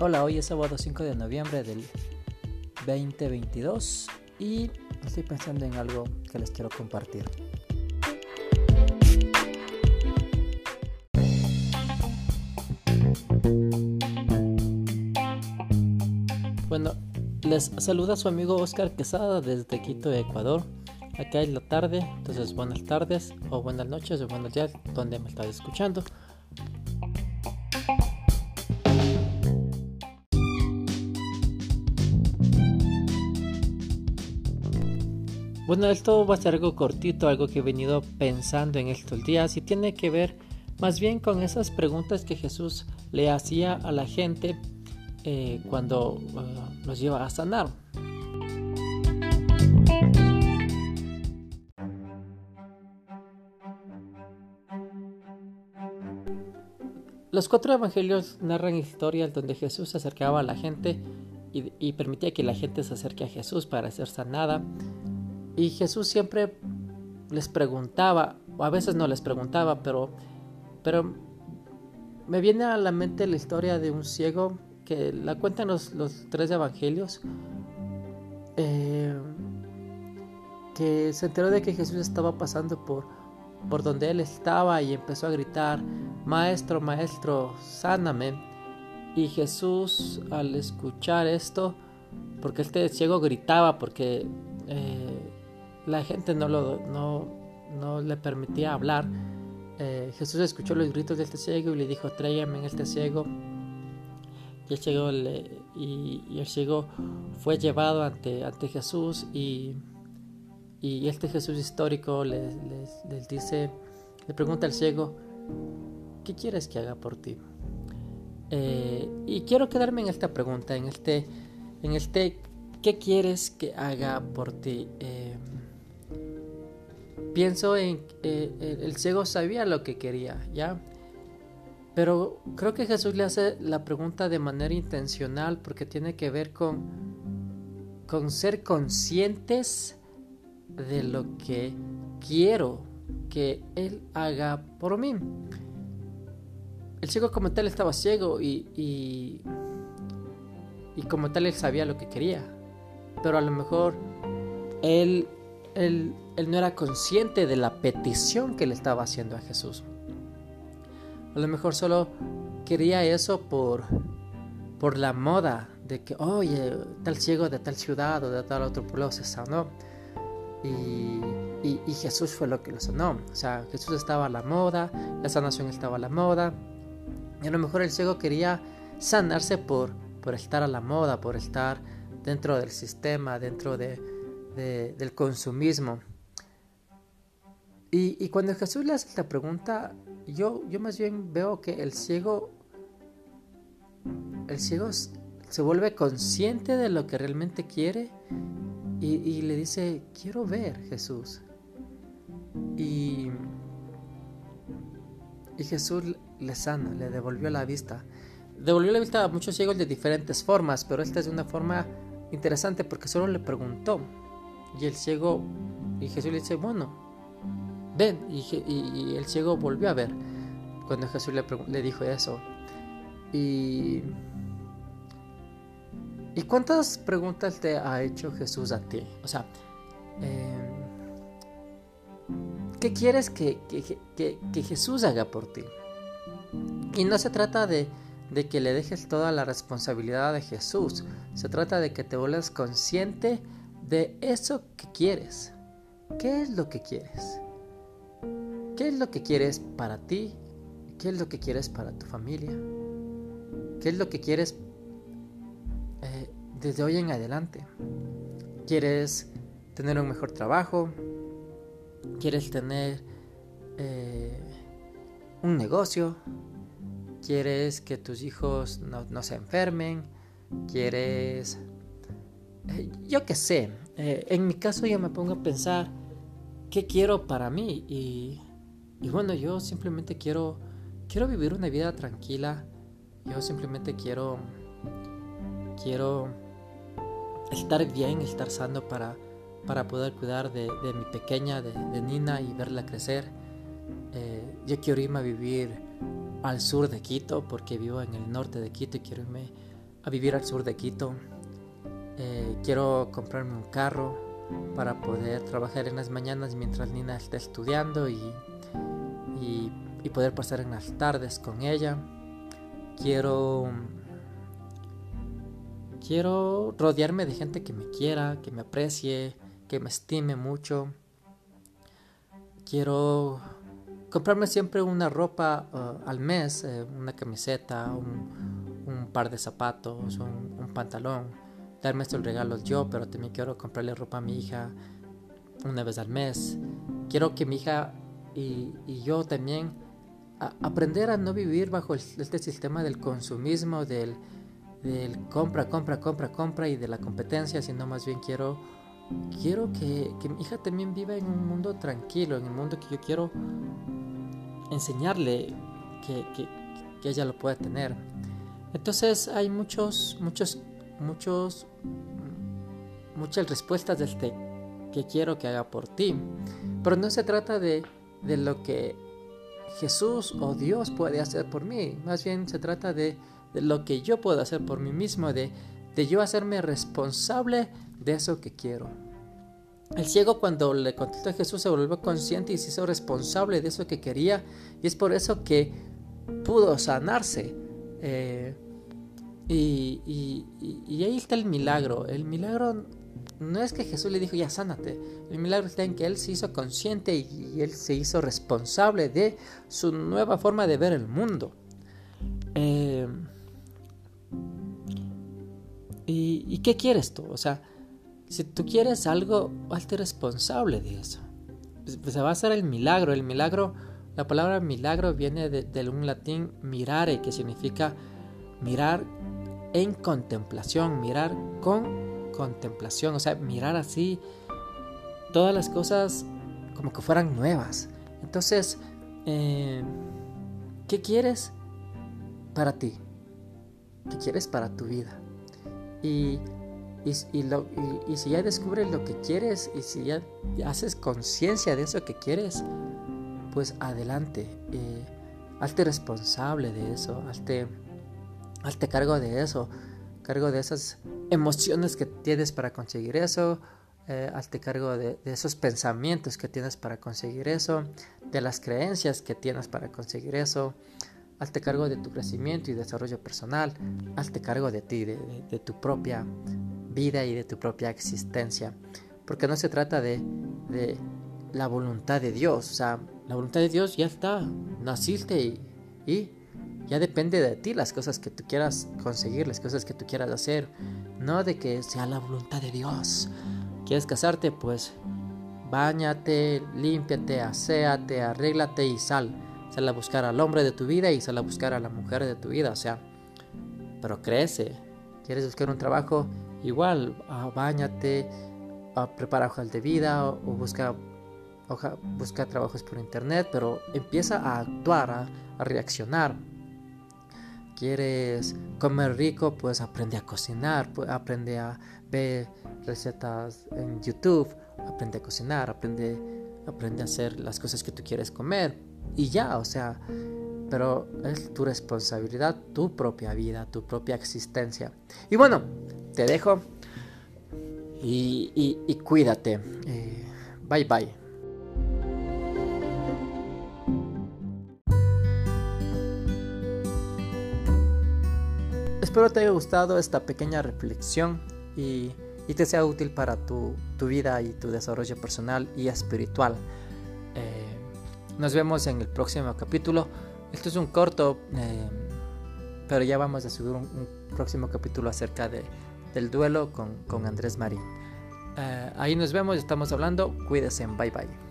Hola, hoy es sábado 5 de noviembre del 2022 y estoy pensando en algo que les quiero compartir. Bueno, les saluda su amigo Oscar Quesada desde Quito, Ecuador. Acá es la tarde, entonces buenas tardes o buenas noches o buenos días donde me estás escuchando. Bueno, esto va a ser algo cortito, algo que he venido pensando en estos días y tiene que ver más bien con esas preguntas que Jesús le hacía a la gente eh, cuando uh, los lleva a sanar. Los cuatro evangelios narran historias donde Jesús se acercaba a la gente y, y permitía que la gente se acerque a Jesús para ser sanada y Jesús siempre les preguntaba, o a veces no les preguntaba, pero, pero me viene a la mente la historia de un ciego que la cuentan los, tres evangelios, eh, que se enteró de que Jesús estaba pasando por, por donde él estaba y empezó a gritar, Maestro, Maestro, sáname. Y Jesús al escuchar esto, porque este ciego gritaba, porque eh, la gente no, lo, no, le permitía hablar. Eh, Jesús escuchó los gritos de este ciego y le dijo, tráigame en este ciego. Y el ciego, y, el ciego fue llevado ante, ante Jesús y, y este Jesús histórico les, dice, le pregunta al ciego, ¿qué quieres que haga por ti? Eh, y quiero quedarme en esta pregunta, en este, en este, ¿qué quieres que haga por ti? Eh, pienso en eh, el ciego sabía lo que quería, ¿ya? Pero creo que Jesús le hace la pregunta de manera intencional porque tiene que ver con, con ser conscientes de lo que quiero que Él haga por mí. El ciego como tal estaba ciego y, y como tal él sabía lo que quería. Pero a lo mejor él él, no era consciente de la petición que le estaba haciendo a Jesús. A lo mejor solo quería eso por, por la moda de que, oye, tal ciego de tal ciudad o de tal otro pueblo se sanó. Y, y, Jesús fue lo que lo sanó. O sea, Jesús estaba a la moda, la sanación estaba a la moda. Y a lo mejor el ciego quería sanarse por, por estar a la moda, por estar dentro del sistema, dentro de, del consumismo. Y, cuando Jesús le hace esta pregunta, yo, yo más bien veo que el ciego, el ciego se vuelve consciente de lo que realmente quiere y, le dice, quiero ver Jesús. Y, y Jesús le sana, le devolvió la vista. Devolvió la vista a muchos ciegos de diferentes formas, pero esta es una forma interesante porque solo le preguntó, y el ciego, y Jesús le dice, bueno, ven. Y, el ciego volvió a ver cuando Jesús le, dijo eso. Y, ¿Y cuántas preguntas te ha hecho Jesús a ti? O sea, em, ¿qué quieres que, Jesús haga por ti? Y no se trata de, que le dejes toda la responsabilidad de Jesús, se trata de que te vuelvas consciente de eso que quieres. ¿Qué es lo que quieres? ¿Qué es lo que quieres para ti? ¿Qué es lo que quieres para tu familia? ¿Qué es lo que quieres eh, desde hoy en adelante? ¿Quieres tener un mejor trabajo? ¿Quieres tener eh, un negocio? ¿Quieres que tus hijos no, no se enfermen? ¿Quieres eh, yo qué sé, eh, en mi caso yo me pongo a pensar qué quiero para mí y, bueno, yo simplemente quiero, quiero vivir una vida tranquila, yo simplemente quiero, quiero estar bien, estar sano para, para poder cuidar de, mi pequeña, de, Nina y verla crecer. Eh, yo quiero irme a vivir al sur de Quito porque vivo en el norte de Quito y quiero irme a vivir al sur de Quito. Eh, quiero comprarme un carro para poder trabajar en las mañanas mientras Nina está estudiando y, y, poder pasar en las tardes con ella. Quiero quiero rodearme de gente que me quiera, que me aprecie, que me estime mucho. Quiero comprarme siempre una ropa uh, al mes, eh, una camiseta, un, par de zapatos, un, pantalón. Darme estos regalos yo, pero también quiero comprarle ropa a mi hija una vez al mes. Quiero que mi hija y, y yo también a, aprender a no vivir bajo el, este sistema del consumismo, del, del compra, compra, compra, compra y de la competencia, sino más bien quiero quiero que, que, mi hija también viva en un mundo tranquilo, en el mundo que yo quiero enseñarle que, que, que ella lo pueda tener. Entonces hay muchos, muchos, muchos, muchas respuestas de este que quiero que haga por ti. Pero no se trata de, de lo que Jesús o Dios puede hacer por mí. Más bien se trata de, de lo que yo puedo hacer por mí mismo, de, de yo hacerme responsable de eso que quiero. El ciego cuando le contestó a Jesús se volvió consciente y se hizo responsable de eso que quería y es por eso que pudo sanarse. Eh, y, ahí está el milagro. El milagro no es que Jesús le dijo ya sánate. El milagro está en que él se hizo consciente y, él se hizo responsable de su nueva forma de ver el mundo. Eh, ¿y, ¿Y qué quieres tú? O sea, si tú quieres algo, hazte responsable de eso. Pues, pues, se va a hacer el milagro. El milagro, la palabra milagro viene de, un latín mirare, que significa mirar en contemplación, mirar con contemplación, o sea, mirar así todas las cosas como que fueran nuevas. Entonces, eh, ¿qué quieres para ti? ¿Qué quieres para tu vida? Y y, si ya descubres lo que quieres y si ya haces conciencia de eso que quieres, pues adelante. Eh, hazte responsable de eso, hazte, hazte cargo de eso, cargo de esas emociones que tienes para conseguir eso, eh, hazte cargo de, esos pensamientos que tienes para conseguir eso, de las creencias que tienes para conseguir eso, hazte cargo de tu crecimiento y desarrollo personal, hazte cargo de ti, de, tu propia vida y de tu propia existencia. Porque no se trata de, de la voluntad de Dios. O sea, la voluntad de Dios ya está. Naciste y, y ya depende de ti las cosas que tú quieras conseguir, las cosas que tú quieras hacer. No de que sea la voluntad de Dios. ¿Quieres casarte? Pues bañate, límpiate, aséate, arréglate y sal. Sal a buscar al hombre de tu vida y sal a buscar a la mujer de tu vida. O sea, pero crece. ¿Quieres buscar un trabajo? Igual, uh, bañate, prepara hojas de vida o, busca, busca trabajos por internet, pero empieza a actuar, a, reaccionar. ¿Quieres comer rico? Pues aprende a cocinar, aprende a ver recetas en YouTube, aprende a cocinar, aprende, aprende a hacer las cosas que tú quieres comer. Y ya, o sea, pero es tu responsabilidad, tu propia vida, tu propia existencia. Y bueno, te dejo y, cuídate. Eh, bye bye. Espero te haya gustado esta pequeña reflexión y, te sea útil para tu, vida y tu desarrollo personal y espiritual. Eh, nos vemos en el próximo capítulo. Esto es un corto, eh, pero ya vamos a subir un próximo capítulo acerca de del duelo con, con Andrés Marín. Uh, ahí nos vemos, estamos hablando. Cuídense, bye bye.